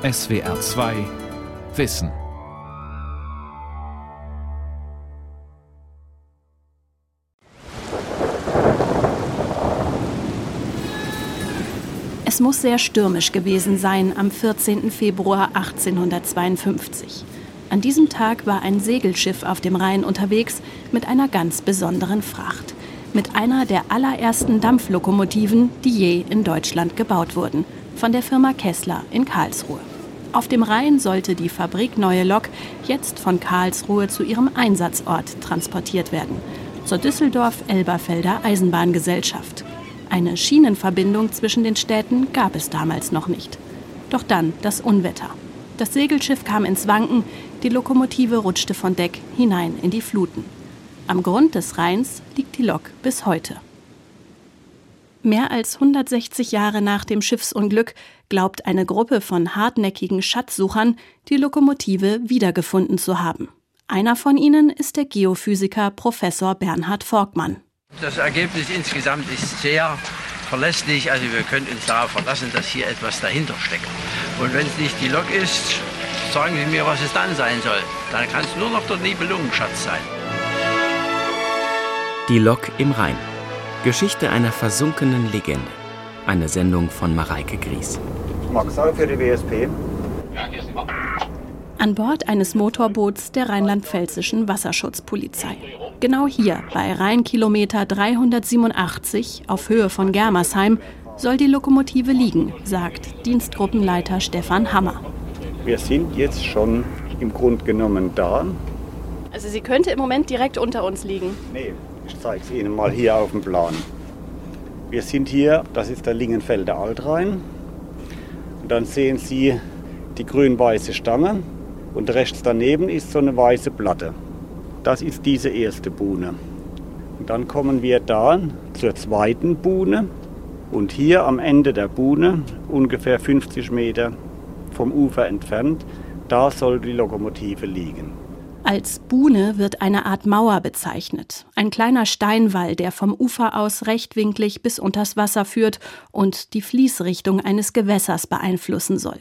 SWR 2 Wissen. Es muss sehr stürmisch gewesen sein am 14. Februar 1852. An diesem Tag war ein Segelschiff auf dem Rhein unterwegs mit einer ganz besonderen Fracht. Mit einer der allerersten Dampflokomotiven, die je in Deutschland gebaut wurden, von der Firma Kessler in Karlsruhe. Auf dem Rhein sollte die fabrikneue Lok jetzt von Karlsruhe zu ihrem Einsatzort transportiert werden, zur Düsseldorf-Elberfelder Eisenbahngesellschaft. Eine Schienenverbindung zwischen den Städten gab es damals noch nicht. Doch dann das Unwetter. Das Segelschiff kam ins Wanken, die Lokomotive rutschte von Deck hinein in die Fluten. Am Grund des Rheins liegt die Lok bis heute. Mehr als 160 Jahre nach dem Schiffsunglück glaubt eine Gruppe von hartnäckigen Schatzsuchern, die Lokomotive wiedergefunden zu haben. Einer von ihnen ist der Geophysiker Professor Bernhard Forkmann. Das Ergebnis insgesamt ist sehr verlässlich. Also wir können uns darauf verlassen, dass hier etwas dahinter steckt. Und wenn es nicht die Lok ist, sagen Sie mir, was es dann sein soll. Dann kann es nur noch der Nibelungenschatz sein. Die Lok im Rhein. Geschichte einer versunkenen Legende. Eine Sendung von Mareike Gries. Maxal für die WSP. An Bord eines Motorboots der rheinland-pfälzischen Wasserschutzpolizei. Genau hier, bei Rheinkilometer 387 auf Höhe von Germersheim, soll die Lokomotive liegen, sagt Dienstgruppenleiter Stefan Hammer. Wir sind jetzt schon im Grunde genommen da. Also sie könnte im Moment direkt unter uns liegen. Nee, ich zeige es Ihnen mal hier auf dem Plan. Wir sind hier, das ist der Lingenfelder Altrhein. Und dann sehen Sie die grün-weiße Stange und rechts daneben ist so eine weiße Platte. Das ist diese erste Buhne. Und dann kommen wir da zur zweiten Buhne. Und hier am Ende der Buhne, ungefähr 50 Meter vom Ufer entfernt, da soll die Lokomotive liegen. Als Buhne wird eine Art Mauer bezeichnet. Ein kleiner Steinwall, der vom Ufer aus rechtwinklig bis unters Wasser führt und die Fließrichtung eines Gewässers beeinflussen soll.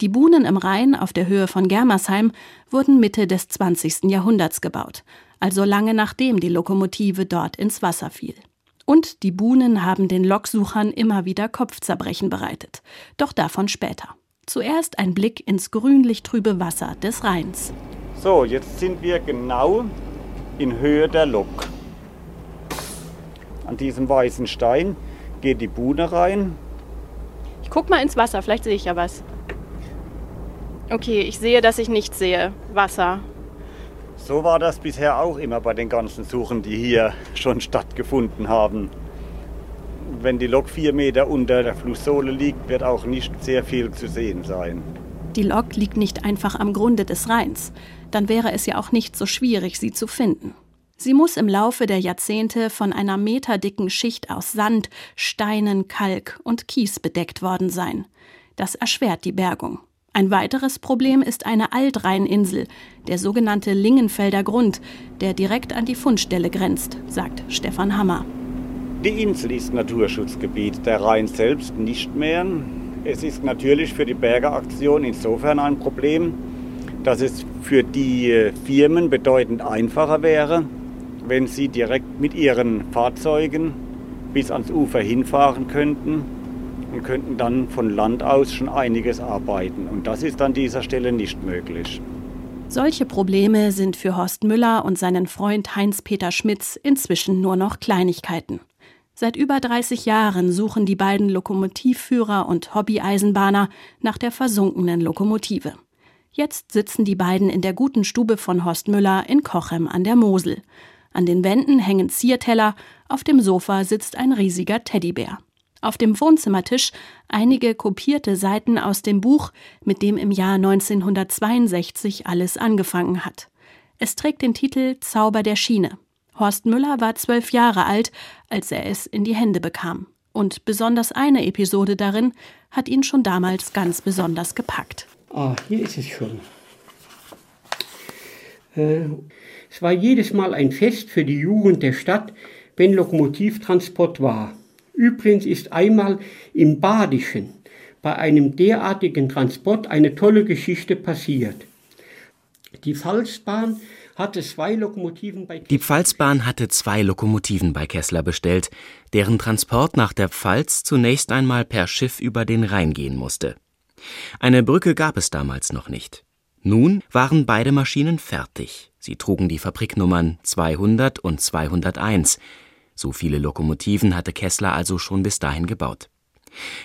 Die Buhnen im Rhein auf der Höhe von Germersheim wurden Mitte des 20. Jahrhunderts gebaut, also lange nachdem die Lokomotive dort ins Wasser fiel. Und die Buhnen haben den Loksuchern immer wieder Kopfzerbrechen bereitet. Doch davon später. Zuerst ein Blick ins grünlich-trübe Wasser des Rheins. So, jetzt sind wir genau in Höhe der Lok. An diesem weißen Stein geht die Buhne rein. Ich guck mal ins Wasser, vielleicht sehe ich ja was. Okay, ich sehe, dass ich nichts sehe. Wasser. So war das bisher auch immer bei den ganzen Suchen, die hier schon stattgefunden haben. Wenn die Lok vier Meter unter der Flusssohle liegt, wird auch nicht sehr viel zu sehen sein. Die Lok liegt nicht einfach am Grunde des Rheins. Dann wäre es ja auch nicht so schwierig, sie zu finden. Sie muss im Laufe der Jahrzehnte von einer meterdicken Schicht aus Sand, Steinen, Kalk und Kies bedeckt worden sein. Das erschwert die Bergung. Ein weiteres Problem ist eine Altrheininsel, der sogenannte Lingenfelder Grund, der direkt an die Fundstelle grenzt, sagt Stefan Hammer. Die Insel ist Naturschutzgebiet, der Rhein selbst nicht mehr. Es ist natürlich für die Bergeraktion insofern ein Problem, dass es für die Firmen bedeutend einfacher wäre, wenn sie direkt mit ihren Fahrzeugen bis ans Ufer hinfahren könnten und könnten dann von Land aus schon einiges arbeiten. Und das ist an dieser Stelle nicht möglich. Solche Probleme sind für Horst Müller und seinen Freund Heinz-Peter Schmitz inzwischen nur noch Kleinigkeiten. Seit über 30 Jahren suchen die beiden Lokomotivführer und Hobbyeisenbahner nach der versunkenen Lokomotive. Jetzt sitzen die beiden in der guten Stube von Horst Müller in Kochem an der Mosel. An den Wänden hängen Zierteller, auf dem Sofa sitzt ein riesiger Teddybär. Auf dem Wohnzimmertisch einige kopierte Seiten aus dem Buch, mit dem im Jahr 1962 alles angefangen hat. Es trägt den Titel Zauber der Schiene. Horst Müller war zwölf Jahre alt, als er es in die Hände bekam. Und besonders eine Episode darin hat ihn schon damals ganz besonders gepackt. Ah, hier ist es schon. Äh, es war jedes Mal ein Fest für die Jugend der Stadt, wenn Lokomotivtransport war. Übrigens ist einmal im Badischen bei einem derartigen Transport eine tolle Geschichte passiert. Die Pfalzbahn hatte zwei Lokomotiven bei Die Pfalzbahn hatte zwei Lokomotiven bei Kessler bestellt, deren Transport nach der Pfalz zunächst einmal per Schiff über den Rhein gehen musste. Eine Brücke gab es damals noch nicht. Nun waren beide Maschinen fertig. Sie trugen die Fabriknummern 200 und 201. So viele Lokomotiven hatte Kessler also schon bis dahin gebaut.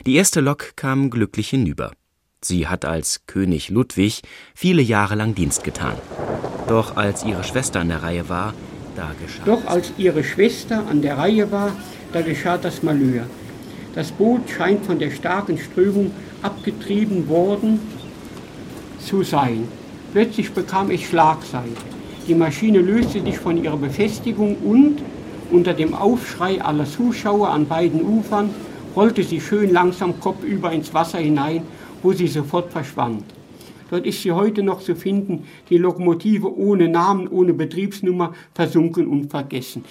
Die erste Lok kam glücklich hinüber. Sie hat als König Ludwig viele Jahre lang Dienst getan. Doch als ihre Schwester an der Reihe war, da geschah. Doch als ihre Schwester an der Reihe war, da geschah das Malheur. Das Boot scheint von der starken Strömung abgetrieben worden zu sein. Plötzlich bekam es Schlagseite. Die Maschine löste sich von ihrer Befestigung und, unter dem Aufschrei aller Zuschauer an beiden Ufern, rollte sie schön langsam kopfüber ins Wasser hinein, wo sie sofort verschwand. Dort ist sie heute noch zu finden, die Lokomotive ohne Namen, ohne Betriebsnummer, versunken und vergessen.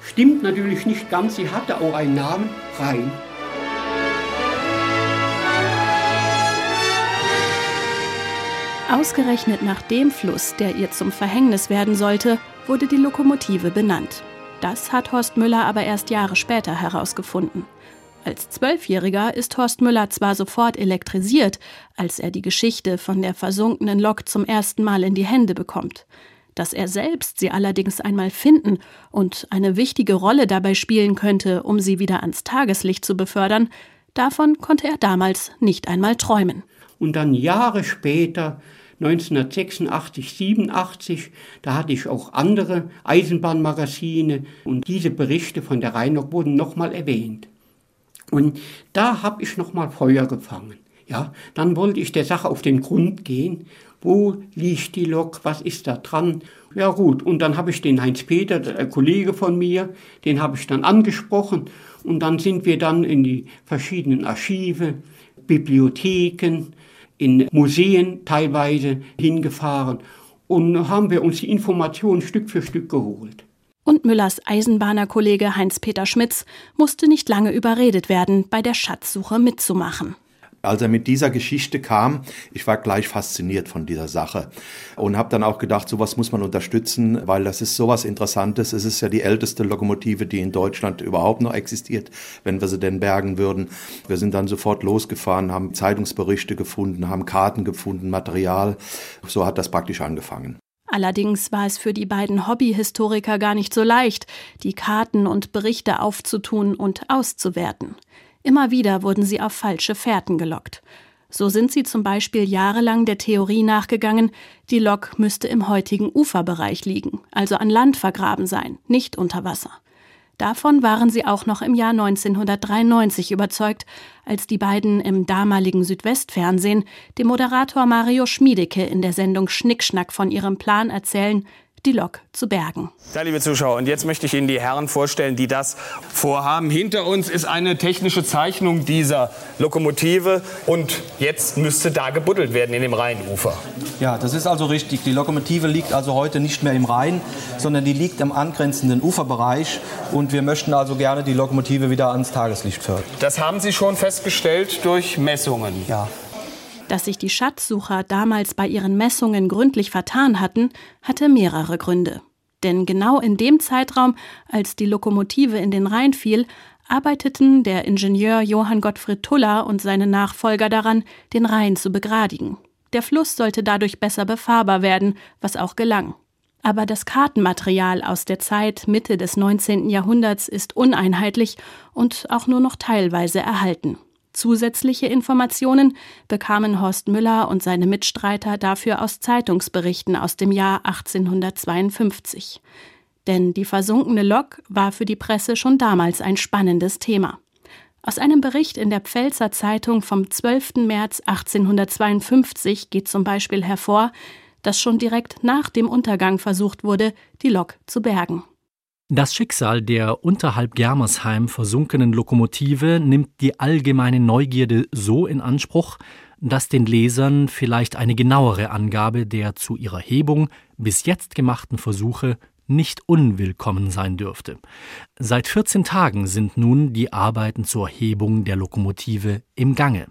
Stimmt natürlich nicht ganz, sie hatte auch einen Namen, Rhein. Ausgerechnet nach dem Fluss, der ihr zum Verhängnis werden sollte, wurde die Lokomotive benannt. Das hat Horst Müller aber erst Jahre später herausgefunden. Als Zwölfjähriger ist Horst Müller zwar sofort elektrisiert, als er die Geschichte von der versunkenen Lok zum ersten Mal in die Hände bekommt. Dass er selbst sie allerdings einmal finden und eine wichtige Rolle dabei spielen könnte, um sie wieder ans Tageslicht zu befördern, davon konnte er damals nicht einmal träumen. Und dann Jahre später 1986, 87, da hatte ich auch andere Eisenbahnmagazine und diese Berichte von der Rheinlok wurden nochmal erwähnt. Und da habe ich nochmal Feuer gefangen. Ja, dann wollte ich der Sache auf den Grund gehen. Wo liegt die Lok? Was ist da dran? Ja gut, und dann habe ich den Heinz Peter, der Kollege von mir, den habe ich dann angesprochen und dann sind wir dann in die verschiedenen Archive, Bibliotheken, in Museen teilweise hingefahren und haben wir uns die Informationen Stück für Stück geholt. Und Müllers Eisenbahnerkollege Heinz-Peter Schmitz musste nicht lange überredet werden, bei der Schatzsuche mitzumachen. Als er mit dieser Geschichte kam, ich war gleich fasziniert von dieser Sache und habe dann auch gedacht, sowas muss man unterstützen, weil das ist sowas Interessantes. Es ist ja die älteste Lokomotive, die in Deutschland überhaupt noch existiert, wenn wir sie denn bergen würden. Wir sind dann sofort losgefahren, haben Zeitungsberichte gefunden, haben Karten gefunden, Material. So hat das praktisch angefangen. Allerdings war es für die beiden Hobbyhistoriker gar nicht so leicht, die Karten und Berichte aufzutun und auszuwerten. Immer wieder wurden sie auf falsche Fährten gelockt. So sind sie zum Beispiel jahrelang der Theorie nachgegangen, die Lok müsste im heutigen Uferbereich liegen, also an Land vergraben sein, nicht unter Wasser. Davon waren sie auch noch im Jahr 1993 überzeugt, als die beiden im damaligen Südwestfernsehen dem Moderator Mario Schmiedecke in der Sendung Schnickschnack von ihrem Plan erzählen, die Lok zu bergen. Ja, liebe Zuschauer, und jetzt möchte ich Ihnen die Herren vorstellen, die das vorhaben. Hinter uns ist eine technische Zeichnung dieser Lokomotive und jetzt müsste da gebuddelt werden in dem Rheinufer. Ja, das ist also richtig. Die Lokomotive liegt also heute nicht mehr im Rhein, sondern die liegt im angrenzenden Uferbereich und wir möchten also gerne die Lokomotive wieder ans Tageslicht fördern. Das haben Sie schon festgestellt durch Messungen. Ja. Dass sich die Schatzsucher damals bei ihren Messungen gründlich vertan hatten, hatte mehrere Gründe. Denn genau in dem Zeitraum, als die Lokomotive in den Rhein fiel, arbeiteten der Ingenieur Johann Gottfried Tuller und seine Nachfolger daran, den Rhein zu begradigen. Der Fluss sollte dadurch besser befahrbar werden, was auch gelang. Aber das Kartenmaterial aus der Zeit Mitte des 19. Jahrhunderts ist uneinheitlich und auch nur noch teilweise erhalten. Zusätzliche Informationen bekamen Horst Müller und seine Mitstreiter dafür aus Zeitungsberichten aus dem Jahr 1852. Denn die versunkene Lok war für die Presse schon damals ein spannendes Thema. Aus einem Bericht in der Pfälzer Zeitung vom 12. März 1852 geht zum Beispiel hervor, dass schon direkt nach dem Untergang versucht wurde, die Lok zu bergen. Das Schicksal der unterhalb Germersheim versunkenen Lokomotive nimmt die allgemeine Neugierde so in Anspruch, dass den Lesern vielleicht eine genauere Angabe der zu ihrer Hebung bis jetzt gemachten Versuche nicht unwillkommen sein dürfte. Seit 14 Tagen sind nun die Arbeiten zur Hebung der Lokomotive im Gange.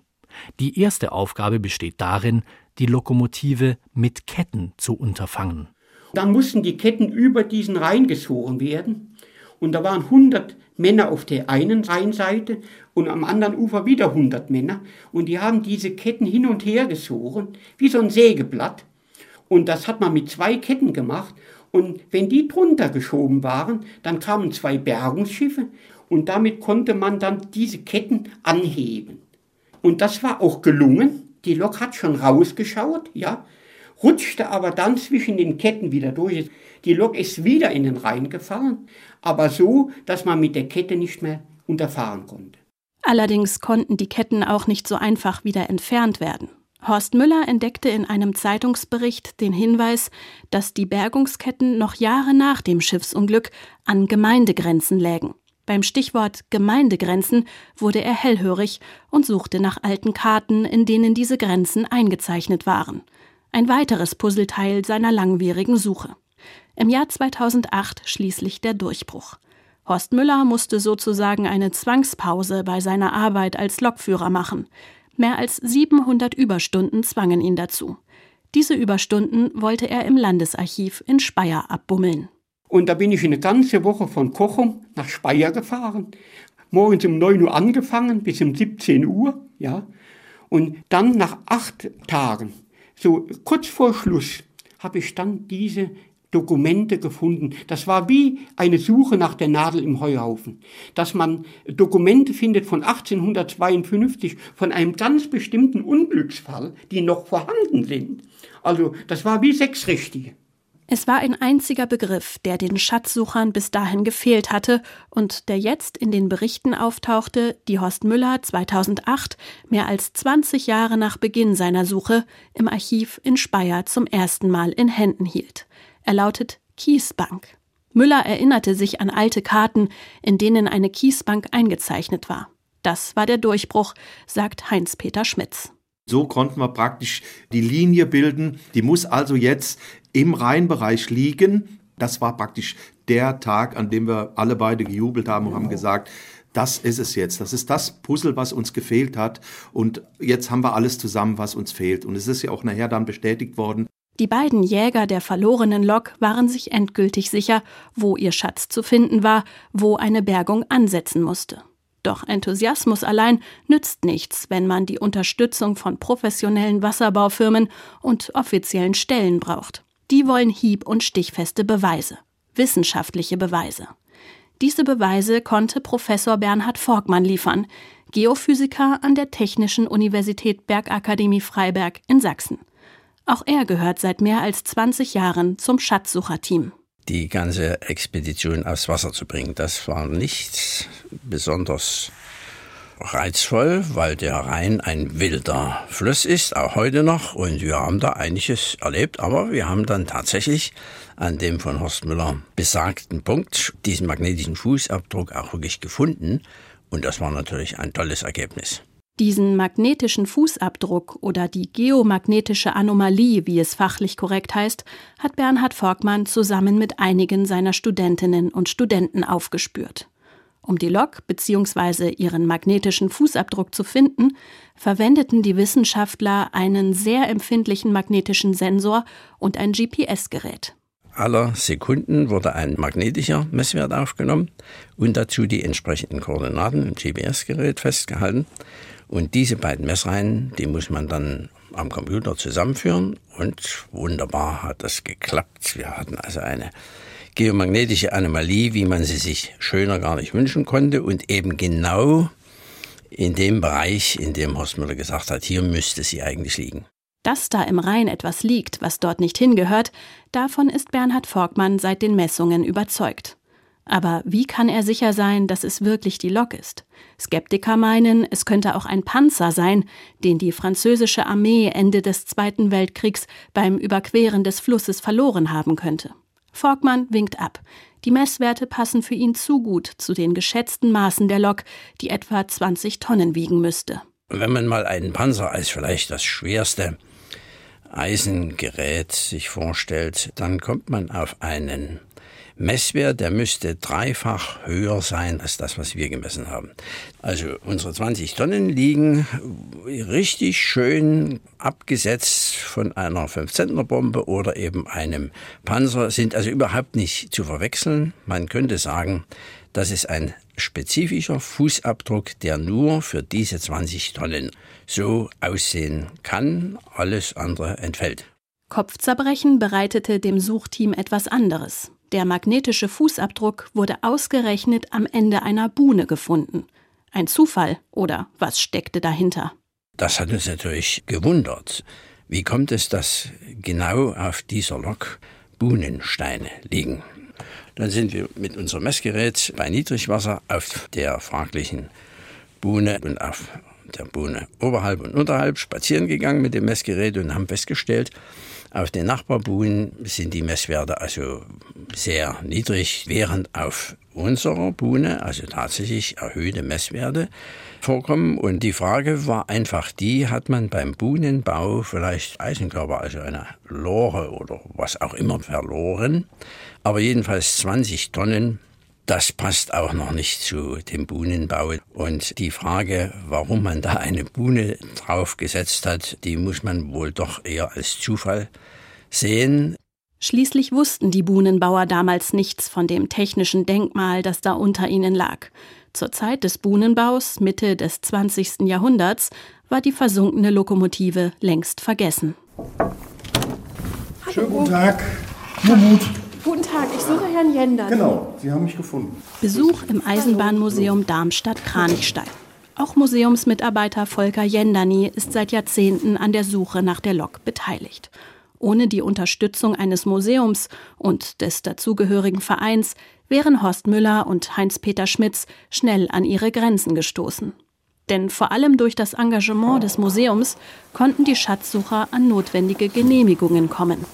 Die erste Aufgabe besteht darin, die Lokomotive mit Ketten zu unterfangen. Dann mussten die Ketten über diesen Rhein gezogen werden. Und da waren 100 Männer auf der einen Rheinseite und am anderen Ufer wieder 100 Männer. Und die haben diese Ketten hin und her gezogen, wie so ein Sägeblatt. Und das hat man mit zwei Ketten gemacht. Und wenn die drunter geschoben waren, dann kamen zwei Bergungsschiffe und damit konnte man dann diese Ketten anheben. Und das war auch gelungen. Die Lok hat schon rausgeschaut, ja, rutschte aber dann zwischen den Ketten wieder durch. Die Lok ist wieder in den Rhein gefahren, aber so, dass man mit der Kette nicht mehr unterfahren konnte. Allerdings konnten die Ketten auch nicht so einfach wieder entfernt werden. Horst Müller entdeckte in einem Zeitungsbericht den Hinweis, dass die Bergungsketten noch Jahre nach dem Schiffsunglück an Gemeindegrenzen lägen. Beim Stichwort Gemeindegrenzen wurde er hellhörig und suchte nach alten Karten, in denen diese Grenzen eingezeichnet waren. Ein weiteres Puzzleteil seiner langwierigen Suche. Im Jahr 2008 schließlich der Durchbruch. Horst Müller musste sozusagen eine Zwangspause bei seiner Arbeit als Lokführer machen. Mehr als 700 Überstunden zwangen ihn dazu. Diese Überstunden wollte er im Landesarchiv in Speyer abbummeln. Und da bin ich eine ganze Woche von Kochum nach Speyer gefahren. Morgens um 9 Uhr angefangen bis um 17 Uhr, ja. Und dann nach acht Tagen, so kurz vor Schluss, habe ich dann diese Dokumente gefunden. Das war wie eine Suche nach der Nadel im Heuhaufen. Dass man Dokumente findet von 1852 von einem ganz bestimmten Unglücksfall, die noch vorhanden sind. Also das war wie sechs richtige. Es war ein einziger Begriff, der den Schatzsuchern bis dahin gefehlt hatte und der jetzt in den Berichten auftauchte, die Horst Müller 2008, mehr als 20 Jahre nach Beginn seiner Suche, im Archiv in Speyer zum ersten Mal in Händen hielt. Er lautet Kiesbank. Müller erinnerte sich an alte Karten, in denen eine Kiesbank eingezeichnet war. Das war der Durchbruch, sagt Heinz-Peter Schmitz. So konnten wir praktisch die Linie bilden. Die muss also jetzt im Rheinbereich liegen. Das war praktisch der Tag, an dem wir alle beide gejubelt haben und haben gesagt, das ist es jetzt. Das ist das Puzzle, was uns gefehlt hat. Und jetzt haben wir alles zusammen, was uns fehlt. Und es ist ja auch nachher dann bestätigt worden. Die beiden Jäger der verlorenen Lok waren sich endgültig sicher, wo ihr Schatz zu finden war, wo eine Bergung ansetzen musste. Doch Enthusiasmus allein nützt nichts, wenn man die Unterstützung von professionellen Wasserbaufirmen und offiziellen Stellen braucht. Die wollen hieb- und stichfeste Beweise, wissenschaftliche Beweise. Diese Beweise konnte Professor Bernhard Forgmann liefern, Geophysiker an der Technischen Universität Bergakademie Freiberg in Sachsen. Auch er gehört seit mehr als 20 Jahren zum Schatzsucherteam. Die ganze Expedition aufs Wasser zu bringen, das war nicht besonders reizvoll, weil der Rhein ein wilder Fluss ist, auch heute noch. Und wir haben da einiges erlebt, aber wir haben dann tatsächlich an dem von Horst Müller besagten Punkt diesen magnetischen Fußabdruck auch wirklich gefunden. Und das war natürlich ein tolles Ergebnis. Diesen magnetischen Fußabdruck oder die geomagnetische Anomalie, wie es fachlich korrekt heißt, hat Bernhard Volkmann zusammen mit einigen seiner Studentinnen und Studenten aufgespürt. Um die Lok bzw. ihren magnetischen Fußabdruck zu finden, verwendeten die Wissenschaftler einen sehr empfindlichen magnetischen Sensor und ein GPS-Gerät. Aller Sekunden wurde ein magnetischer Messwert aufgenommen und dazu die entsprechenden Koordinaten im GPS-Gerät festgehalten. Und diese beiden Messreihen, die muss man dann am Computer zusammenführen und wunderbar hat das geklappt. Wir hatten also eine geomagnetische Anomalie, wie man sie sich schöner gar nicht wünschen konnte und eben genau in dem Bereich, in dem Horst Müller gesagt hat, hier müsste sie eigentlich liegen. Dass da im Rhein etwas liegt, was dort nicht hingehört, davon ist Bernhard Forkmann seit den Messungen überzeugt. Aber wie kann er sicher sein, dass es wirklich die Lok ist? Skeptiker meinen, es könnte auch ein Panzer sein, den die französische Armee Ende des Zweiten Weltkriegs beim Überqueren des Flusses verloren haben könnte. Volkmann winkt ab. Die Messwerte passen für ihn zu gut zu den geschätzten Maßen der Lok, die etwa 20 Tonnen wiegen müsste. Wenn man mal einen Panzer als vielleicht das schwerste Eisengerät sich vorstellt, dann kommt man auf einen Messwert, der müsste dreifach höher sein als das, was wir gemessen haben. Also unsere 20 Tonnen liegen richtig schön abgesetzt von einer 5-Zentner-Bombe oder eben einem Panzer, sind also überhaupt nicht zu verwechseln. Man könnte sagen, das ist ein spezifischer Fußabdruck, der nur für diese 20 Tonnen so aussehen kann. Alles andere entfällt. Kopfzerbrechen bereitete dem Suchteam etwas anderes. Der magnetische Fußabdruck wurde ausgerechnet am Ende einer Buhne gefunden. Ein Zufall oder was steckte dahinter? Das hat uns natürlich gewundert. Wie kommt es, dass genau auf dieser Lok Buhnensteine liegen? Dann sind wir mit unserem Messgerät bei Niedrigwasser auf der fraglichen Buhne und auf der Buhne oberhalb und unterhalb spazieren gegangen mit dem Messgerät und haben festgestellt, auf den Nachbarbuhnen sind die Messwerte also sehr niedrig, während auf unserer Buhne also tatsächlich erhöhte Messwerte vorkommen. Und die Frage war einfach die, hat man beim Buhnenbau vielleicht Eisenkörper, also eine Lore oder was auch immer verloren, aber jedenfalls 20 Tonnen das passt auch noch nicht zu dem Buhnenbau. Und die Frage, warum man da eine Buhne draufgesetzt hat, die muss man wohl doch eher als Zufall sehen. Schließlich wussten die Buhnenbauer damals nichts von dem technischen Denkmal, das da unter ihnen lag. Zur Zeit des Buhnenbaus, Mitte des 20. Jahrhunderts, war die versunkene Lokomotive längst vergessen. Schönen guten Tag. Mumut. Guten Tag, ich suche Herrn Jender. Genau, Sie haben mich gefunden. Besuch im Eisenbahnmuseum Darmstadt-Kranichstein. Auch Museumsmitarbeiter Volker Jendani ist seit Jahrzehnten an der Suche nach der Lok beteiligt. Ohne die Unterstützung eines Museums und des dazugehörigen Vereins wären Horst Müller und Heinz-Peter Schmitz schnell an ihre Grenzen gestoßen. Denn vor allem durch das Engagement des Museums konnten die Schatzsucher an notwendige Genehmigungen kommen.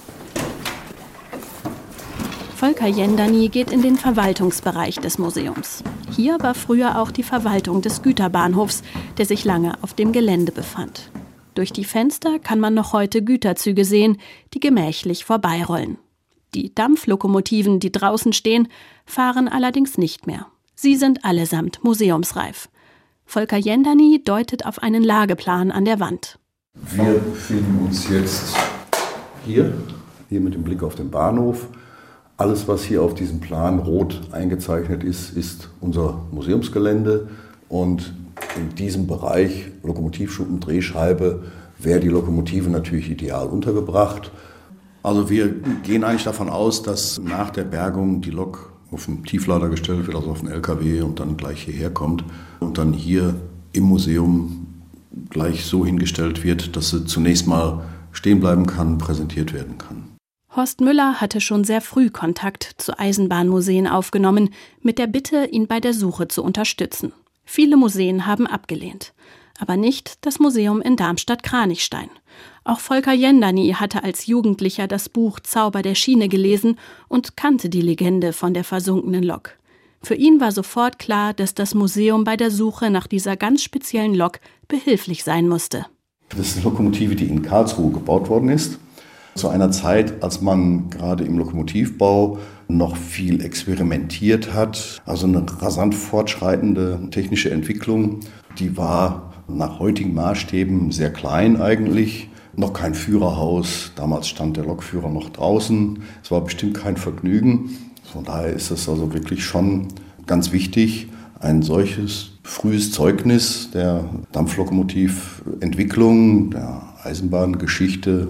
Volker Jendani geht in den Verwaltungsbereich des Museums. Hier war früher auch die Verwaltung des Güterbahnhofs, der sich lange auf dem Gelände befand. Durch die Fenster kann man noch heute Güterzüge sehen, die gemächlich vorbeirollen. Die Dampflokomotiven, die draußen stehen, fahren allerdings nicht mehr. Sie sind allesamt museumsreif. Volker Jendani deutet auf einen Lageplan an der Wand. Wir befinden uns jetzt hier, hier mit dem Blick auf den Bahnhof. Alles, was hier auf diesem Plan rot eingezeichnet ist, ist unser Museumsgelände. Und in diesem Bereich Lokomotivschuppen, Drehscheibe wäre die Lokomotive natürlich ideal untergebracht. Also wir gehen eigentlich davon aus, dass nach der Bergung die Lok auf dem Tieflader gestellt wird, also auf den LKW und dann gleich hierher kommt und dann hier im Museum gleich so hingestellt wird, dass sie zunächst mal stehen bleiben kann, präsentiert werden kann. Horst Müller hatte schon sehr früh Kontakt zu Eisenbahnmuseen aufgenommen, mit der Bitte, ihn bei der Suche zu unterstützen. Viele Museen haben abgelehnt, aber nicht das Museum in Darmstadt-Kranichstein. Auch Volker Jendani hatte als Jugendlicher das Buch Zauber der Schiene gelesen und kannte die Legende von der versunkenen Lok. Für ihn war sofort klar, dass das Museum bei der Suche nach dieser ganz speziellen Lok behilflich sein musste. Das ist eine Lokomotive, die in Karlsruhe gebaut worden ist zu einer Zeit, als man gerade im Lokomotivbau noch viel experimentiert hat. Also eine rasant fortschreitende technische Entwicklung, die war nach heutigen Maßstäben sehr klein eigentlich. Noch kein Führerhaus. Damals stand der Lokführer noch draußen. Es war bestimmt kein Vergnügen. Von daher ist es also wirklich schon ganz wichtig, ein solches frühes Zeugnis der Dampflokomotiventwicklung, der Eisenbahngeschichte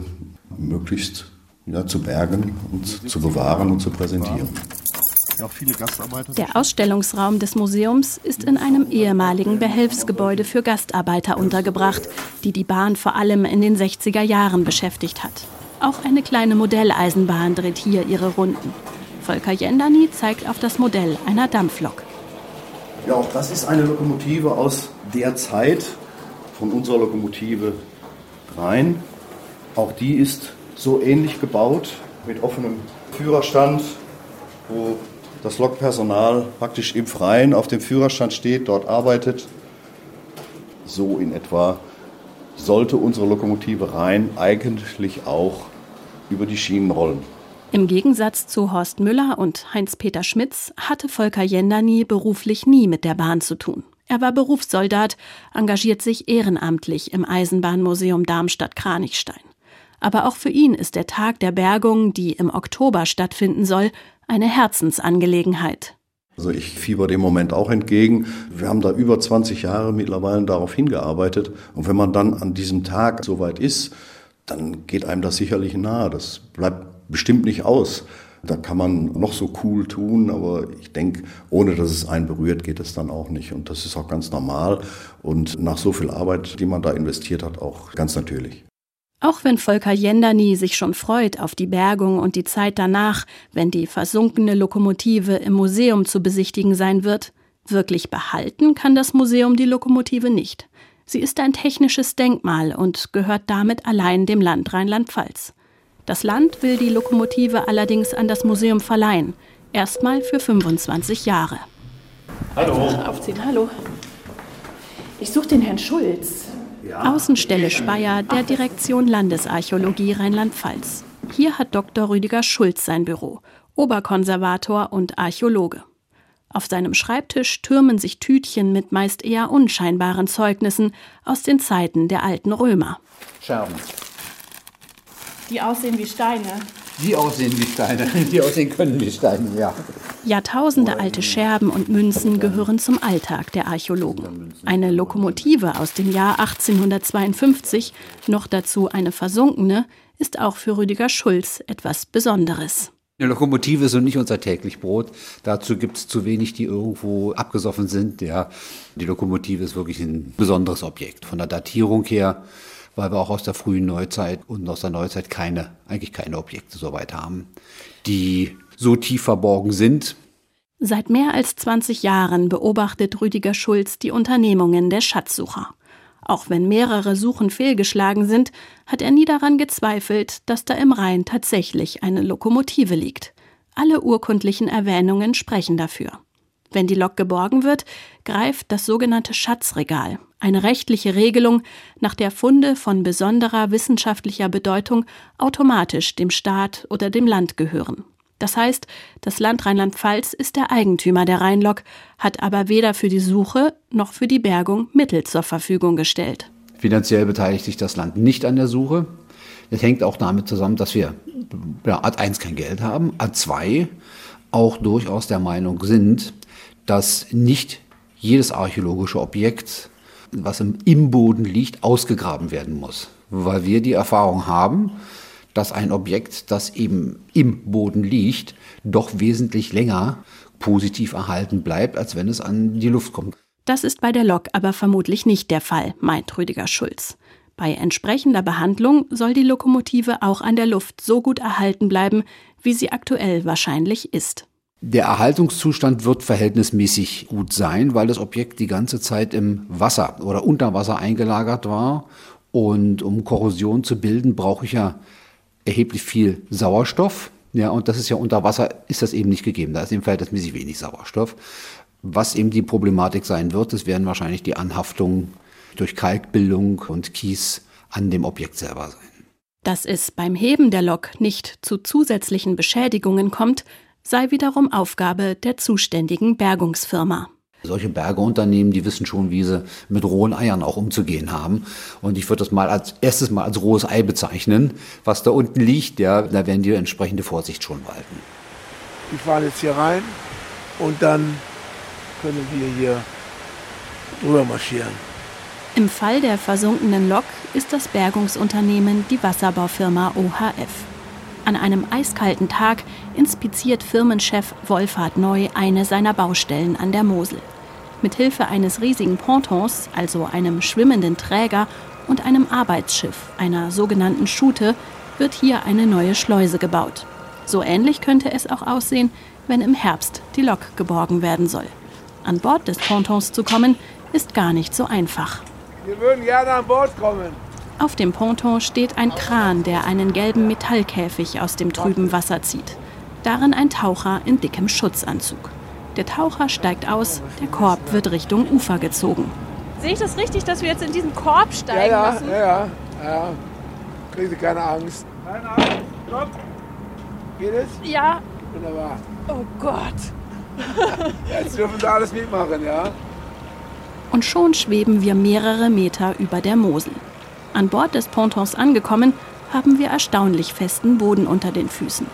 möglichst ja, zu bergen und zu bewahren und zu präsentieren. Der Ausstellungsraum des Museums ist in einem ehemaligen Behelfsgebäude für Gastarbeiter untergebracht, die die Bahn vor allem in den 60er Jahren beschäftigt hat. Auch eine kleine Modelleisenbahn dreht hier ihre Runden. Volker Jendani zeigt auf das Modell einer Dampflok. Ja, auch das ist eine Lokomotive aus der Zeit von unserer Lokomotive rein. Auch die ist so ähnlich gebaut mit offenem Führerstand, wo das Lokpersonal praktisch im Freien auf dem Führerstand steht, dort arbeitet. So in etwa sollte unsere Lokomotive rein eigentlich auch über die Schienen rollen. Im Gegensatz zu Horst Müller und Heinz-Peter Schmitz hatte Volker Jenderny beruflich nie mit der Bahn zu tun. Er war Berufssoldat, engagiert sich ehrenamtlich im Eisenbahnmuseum Darmstadt-Kranichstein. Aber auch für ihn ist der Tag der Bergung, die im Oktober stattfinden soll, eine Herzensangelegenheit. Also ich fieber dem Moment auch entgegen. Wir haben da über 20 Jahre mittlerweile darauf hingearbeitet. Und wenn man dann an diesem Tag soweit ist, dann geht einem das sicherlich nahe. Das bleibt bestimmt nicht aus. Da kann man noch so cool tun, aber ich denke, ohne dass es einen berührt, geht es dann auch nicht. Und das ist auch ganz normal und nach so viel Arbeit, die man da investiert hat, auch ganz natürlich. Auch wenn Volker Jenderny sich schon freut auf die Bergung und die Zeit danach, wenn die versunkene Lokomotive im Museum zu besichtigen sein wird, wirklich behalten kann das Museum die Lokomotive nicht. Sie ist ein technisches Denkmal und gehört damit allein dem Land Rheinland-Pfalz. Das Land will die Lokomotive allerdings an das Museum verleihen, erstmal für 25 Jahre. Hallo. Aufziehen, hallo. Ich suche den Herrn Schulz. Außenstelle Speyer der Direktion Landesarchäologie Rheinland-Pfalz. Hier hat Dr. Rüdiger Schulz sein Büro, Oberkonservator und Archäologe. Auf seinem Schreibtisch türmen sich Tütchen mit meist eher unscheinbaren Zeugnissen aus den Zeiten der alten Römer. Scherben. Die aussehen wie Steine. Die aussehen wie Steine. Die aussehen können wie Steine, ja. Jahrtausende alte Scherben und Münzen gehören zum Alltag der Archäologen. Eine Lokomotive aus dem Jahr 1852, noch dazu eine versunkene, ist auch für Rüdiger Schulz etwas Besonderes. Eine Lokomotive ist so nicht unser täglich Brot. Dazu gibt es zu wenig, die irgendwo abgesoffen sind. Ja. Die Lokomotive ist wirklich ein besonderes Objekt. Von der Datierung her weil wir auch aus der frühen Neuzeit und aus der Neuzeit keine, eigentlich keine Objekte so weit haben, die so tief verborgen sind. Seit mehr als 20 Jahren beobachtet Rüdiger Schulz die Unternehmungen der Schatzsucher. Auch wenn mehrere Suchen fehlgeschlagen sind, hat er nie daran gezweifelt, dass da im Rhein tatsächlich eine Lokomotive liegt. Alle urkundlichen Erwähnungen sprechen dafür. Wenn die Lok geborgen wird, greift das sogenannte Schatzregal, eine rechtliche Regelung, nach der Funde von besonderer wissenschaftlicher Bedeutung automatisch dem Staat oder dem Land gehören. Das heißt, das Land Rheinland-Pfalz ist der Eigentümer der Rheinlok, hat aber weder für die Suche noch für die Bergung Mittel zur Verfügung gestellt. Finanziell beteiligt sich das Land nicht an der Suche. Das hängt auch damit zusammen, dass wir ja, Art 1 kein Geld haben, Art 2 auch durchaus der Meinung sind, dass nicht jedes archäologische Objekt, was im, Boden liegt, ausgegraben werden muss. Weil wir die Erfahrung haben, dass ein Objekt, das eben im Boden liegt, doch wesentlich länger positiv erhalten bleibt, als wenn es an die Luft kommt. Das ist bei der Lok aber vermutlich nicht der Fall, meint Rüdiger Schulz. Bei entsprechender Behandlung soll die Lokomotive auch an der Luft so gut erhalten bleiben, wie sie aktuell wahrscheinlich ist. Der Erhaltungszustand wird verhältnismäßig gut sein, weil das Objekt die ganze Zeit im Wasser oder unter Wasser eingelagert war. Und um Korrosion zu bilden, brauche ich ja erheblich viel Sauerstoff. Ja, und das ist ja unter Wasser, ist das eben nicht gegeben. Da ist eben verhältnismäßig wenig Sauerstoff. Was eben die Problematik sein wird, das werden wahrscheinlich die Anhaftungen durch Kalkbildung und Kies an dem Objekt selber sein. Dass es beim Heben der Lok nicht zu zusätzlichen Beschädigungen kommt, sei wiederum Aufgabe der zuständigen Bergungsfirma. Solche Bergeunternehmen, die wissen schon, wie sie mit rohen Eiern auch umzugehen haben. Und ich würde das mal als erstes mal als rohes Ei bezeichnen, was da unten liegt. Ja, da werden die entsprechende Vorsicht schon walten. Die fahren jetzt hier rein und dann können wir hier drüber marschieren. Im Fall der versunkenen Lok ist das Bergungsunternehmen die Wasserbaufirma OHF. An einem eiskalten Tag inspiziert Firmenchef Wolfhard Neu eine seiner Baustellen an der Mosel. Mit Hilfe eines riesigen Pontons, also einem schwimmenden Träger und einem Arbeitsschiff, einer sogenannten Schute, wird hier eine neue Schleuse gebaut. So ähnlich könnte es auch aussehen, wenn im Herbst die Lok geborgen werden soll. An Bord des Pontons zu kommen, ist gar nicht so einfach. Wir würden gerne an Bord kommen. Auf dem Ponton steht ein Kran, der einen gelben Metallkäfig aus dem trüben Wasser zieht. Darin ein Taucher in dickem Schutzanzug. Der Taucher steigt aus, der Korb wird Richtung Ufer gezogen. Sehe ich das richtig, dass wir jetzt in diesen Korb steigen ja, ja, müssen? Ja, ja, ja. Kriegen Sie keine Angst. Keine Angst, stopp. Geht es? Ja. Wunderbar. Oh Gott. Jetzt dürfen Sie alles mitmachen, ja? Und schon schweben wir mehrere Meter über der Mosel. An Bord des Pontons angekommen, haben wir erstaunlich festen Boden unter den Füßen.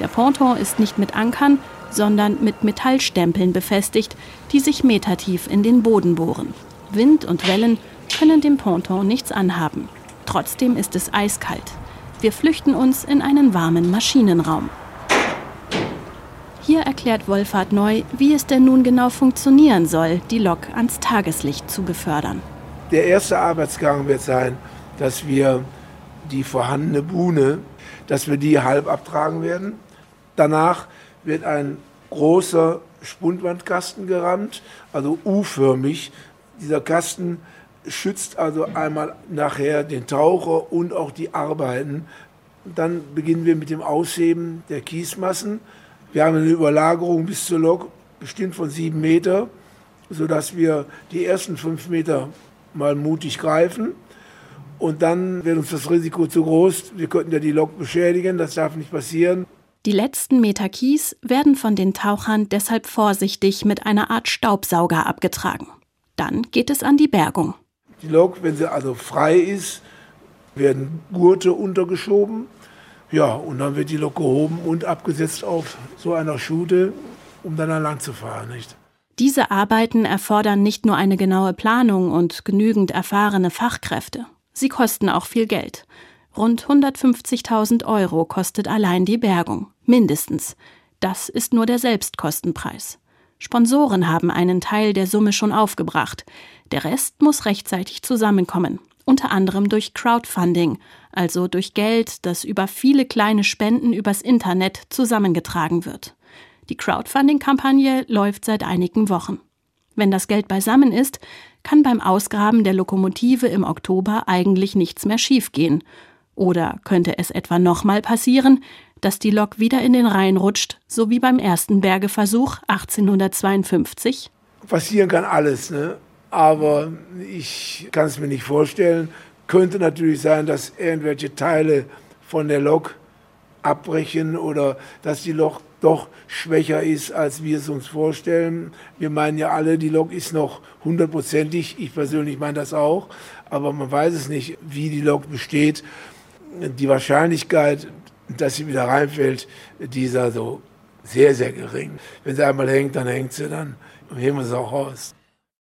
Der Ponton ist nicht mit Ankern, sondern mit Metallstempeln befestigt, die sich metertief in den Boden bohren. Wind und Wellen können dem Ponton nichts anhaben. Trotzdem ist es eiskalt. Wir flüchten uns in einen warmen Maschinenraum. Hier erklärt Wolfhard Neu, wie es denn nun genau funktionieren soll, die Lok ans Tageslicht zu befördern. Der erste Arbeitsgang wird sein, dass wir die vorhandene Buhne, dass wir die halb abtragen werden. Danach wird ein großer Spundwandkasten gerammt, also U-förmig. Dieser Kasten schützt also einmal nachher den Taucher und auch die Arbeiten. Dann beginnen wir mit dem Ausheben der Kiesmassen. Wir haben eine Überlagerung bis zur Lok bestimmt von sieben Meter, sodass wir die ersten fünf Meter mal mutig greifen. Und dann wird uns das Risiko zu groß. Wir könnten ja die Lok beschädigen, das darf nicht passieren. Die letzten Meter Kies werden von den Tauchern deshalb vorsichtig mit einer Art Staubsauger abgetragen. Dann geht es an die Bergung. Die Lok, wenn sie also frei ist, werden Gurte untergeschoben. Ja, und dann wird die Lok gehoben und abgesetzt auf so einer Schute, um dann an Land zu fahren. Nicht? Diese Arbeiten erfordern nicht nur eine genaue Planung und genügend erfahrene Fachkräfte. Sie kosten auch viel Geld. Rund 150.000 Euro kostet allein die Bergung. Mindestens. Das ist nur der Selbstkostenpreis. Sponsoren haben einen Teil der Summe schon aufgebracht. Der Rest muss rechtzeitig zusammenkommen. Unter anderem durch Crowdfunding, also durch Geld, das über viele kleine Spenden übers Internet zusammengetragen wird. Die Crowdfunding-Kampagne läuft seit einigen Wochen. Wenn das Geld beisammen ist, kann beim Ausgraben der Lokomotive im Oktober eigentlich nichts mehr schiefgehen. Oder könnte es etwa nochmal passieren, dass die Lok wieder in den Rhein rutscht, so wie beim ersten Bergeversuch 1852? Passieren kann alles, ne? aber ich kann es mir nicht vorstellen. Könnte natürlich sein, dass irgendwelche Teile von der Lok abbrechen oder dass die Lok doch schwächer ist, als wir es uns vorstellen. Wir meinen ja alle, die Lok ist noch hundertprozentig. Ich persönlich meine das auch. Aber man weiß es nicht, wie die Lok besteht. Die Wahrscheinlichkeit, dass sie wieder reinfällt, die ist sehr, sehr gering. Wenn sie einmal hängt, dann hängt sie, dann heben wir sie auch raus.